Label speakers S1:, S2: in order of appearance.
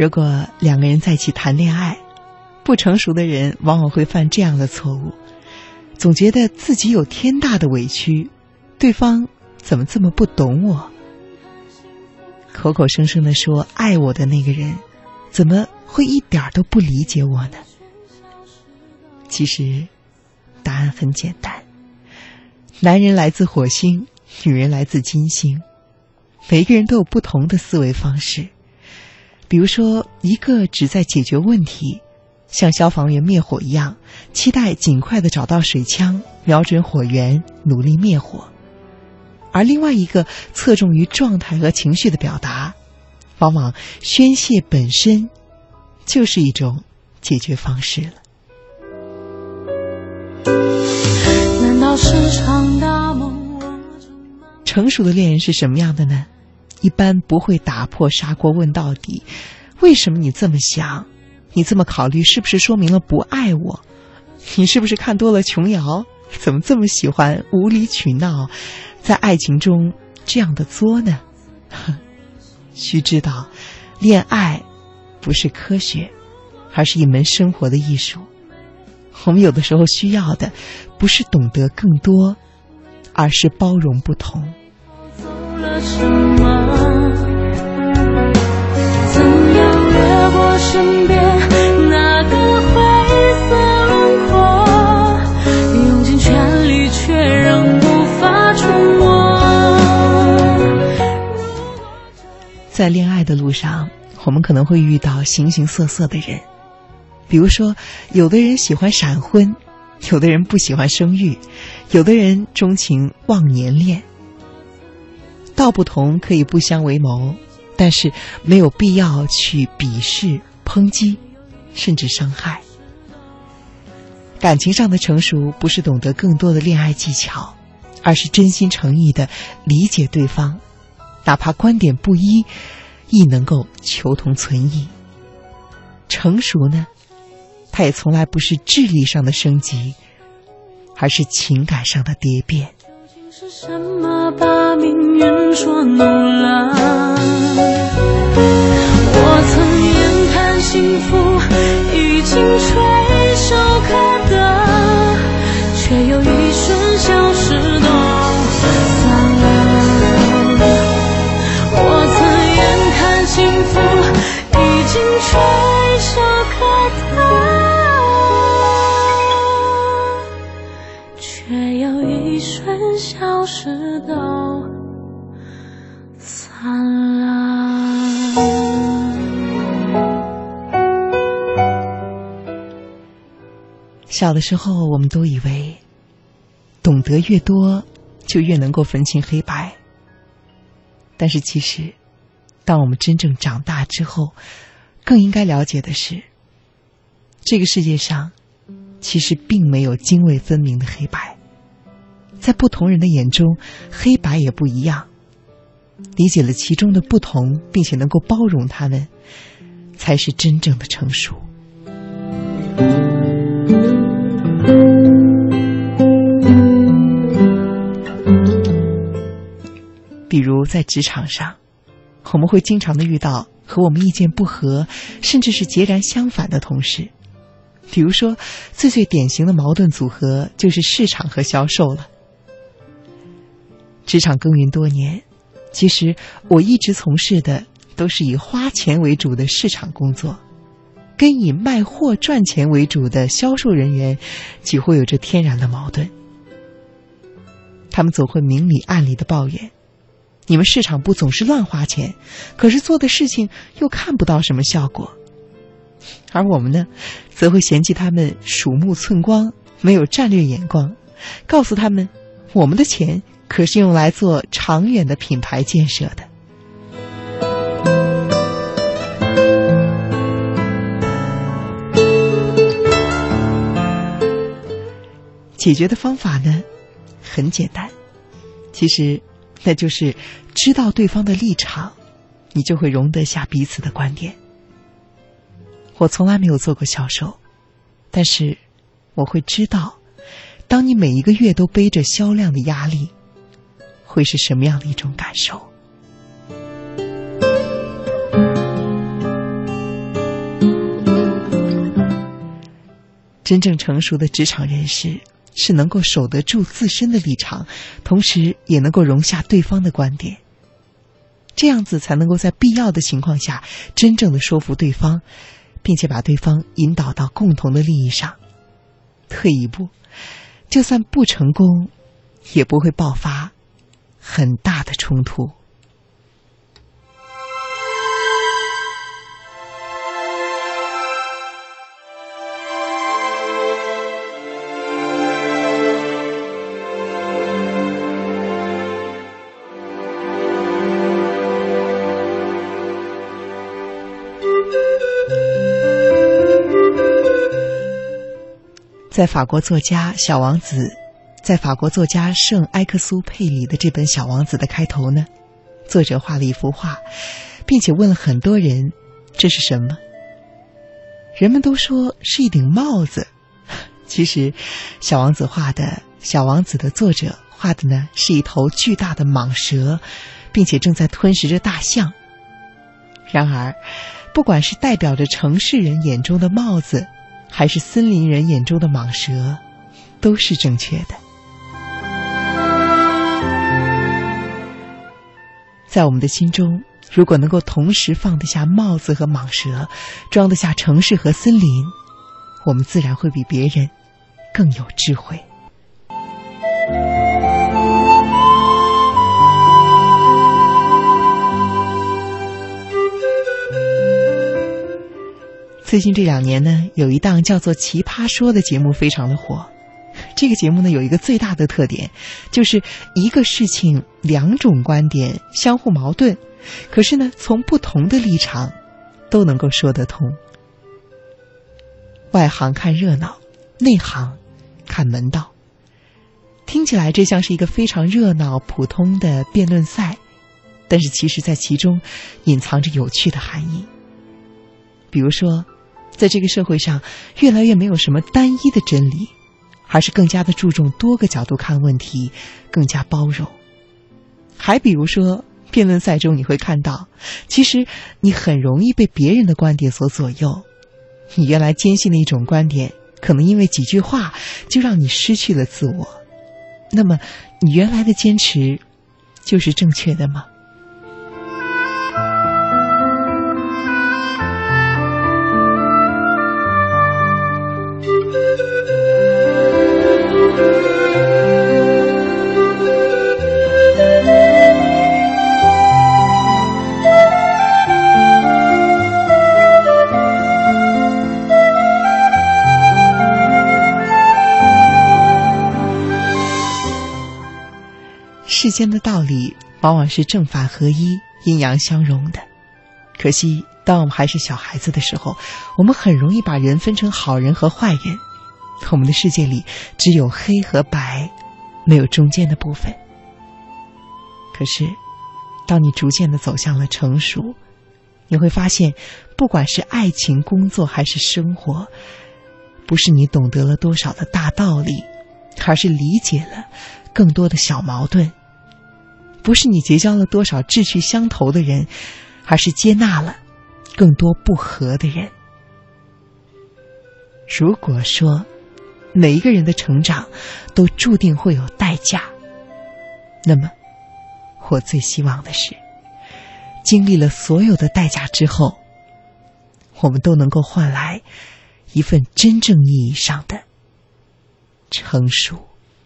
S1: 如果两个人在一起谈恋爱，不成熟的人往往会犯这样的错误，总觉得自己有天大的委屈，对方怎么这么不懂我？口口声声的说爱我的那个人，怎么会一点都不理解我呢？其实，答案很简单：男人来自火星，女人来自金星，每个人都有不同的思维方式。比如说，一个只在解决问题，像消防员灭火一样，期待尽快的找到水枪，瞄准火源，努力灭火；而另外一个侧重于状态和情绪的表达，往往宣泄本身就是一种解决方式了。难道是场大梦？成熟的恋人是什么样的呢？一般不会打破砂锅问到底，为什么你这么想？你这么考虑，是不是说明了不爱我？你是不是看多了琼瑶？怎么这么喜欢无理取闹，在爱情中这样的作呢？须知道，恋爱不是科学，而是一门生活的艺术。我们有的时候需要的，不是懂得更多，而是包容不同。在恋爱的路上，我们可能会遇到形形色色的人，比如说，有的人喜欢闪婚，有的人不喜欢生育，有的人钟情忘年恋。道不同可以不相为谋，但是没有必要去鄙视、抨击，甚至伤害。感情上的成熟，不是懂得更多的恋爱技巧，而是真心诚意的理解对方，哪怕观点不一，亦能够求同存异。成熟呢，它也从来不是智力上的升级，而是情感上的蝶变。是什么把命运捉弄了？我曾眼看幸福已经垂却又一瞬消。失都散了。小的时候，我们都以为懂得越多，就越能够分清黑白。但是，其实，当我们真正长大之后，更应该了解的是，这个世界上其实并没有泾渭分明的黑白。在不同人的眼中，黑白也不一样。理解了其中的不同，并且能够包容他们，才是真正的成熟。比如在职场上，我们会经常的遇到和我们意见不合，甚至是截然相反的同事。比如说，最最典型的矛盾组合就是市场和销售了。职场耕耘多年，其实我一直从事的都是以花钱为主的市场工作，跟以卖货赚钱为主的销售人员几乎有着天然的矛盾。他们总会明里暗里的抱怨：“你们市场部总是乱花钱，可是做的事情又看不到什么效果。”而我们呢，则会嫌弃他们鼠目寸光，没有战略眼光，告诉他们：“我们的钱。”可是用来做长远的品牌建设的。解决的方法呢，很简单，其实那就是知道对方的立场，你就会容得下彼此的观点。我从来没有做过销售，但是我会知道，当你每一个月都背着销量的压力。会是什么样的一种感受？真正成熟的职场人士是能够守得住自身的立场同时也能够容下对方的观点。这样子才能够在必要的情况下真正的说服对方并且把对方引导到共同的利益上。退一步就算不成功也不会爆发很大的冲突。在法国作家《小王子》，在法国作家圣埃克苏佩里的这本《小王子》的开头呢，作者画了一幅画，并且问了很多人：“这是什么？”人们都说是一顶帽子。其实，《小王子》画的《小王子》的作者画的呢，是一头巨大的蟒蛇，并且正在吞食着大象。然而，不管是代表着城市人眼中的帽子，还是森林人眼中的蟒蛇，都是正确的。在我们的心中，如果能够同时放得下帽子和蟒蛇，装得下城市和森林，我们自然会比别人更有智慧。最近这两年呢，有一档叫做《奇葩说》的节目非常的火。这个节目呢，有一个最大的特点，就是一个事情两种观点相互矛盾，可是呢，从不同的立场都能够说得通。外行看热闹，内行看门道。听起来这像是一个非常热闹、普通的辩论赛，但是其实在其中隐藏着有趣的含义。比如说。在这个社会上，越来越没有什么单一的真理，还是更加的注重多个角度看问题，更加包容。还比如说，辩论赛中你会看到，其实你很容易被别人的观点所左右。你原来坚信的一种观点，可能因为几句话就让你失去了自我。那么，你原来的坚持就是正确的吗？世间的道理往往是正反合一、阴阳相融的。可惜，当我们还是小孩子的时候，我们很容易把人分成好人和坏人。我们的世界里只有黑和白，没有中间的部分。可是，当你逐渐的走向了成熟，你会发现，不管是爱情、工作还是生活，不是你懂得了多少的大道理，而是理解了更多的小矛盾。不是你结交了多少志趣相投的人，而是接纳了更多不和的人。如果说每一个人的成长都注定会有代价，那么我最希望的是，经历了所有的代价之后，我们都能够换来一份真正意义上的成熟。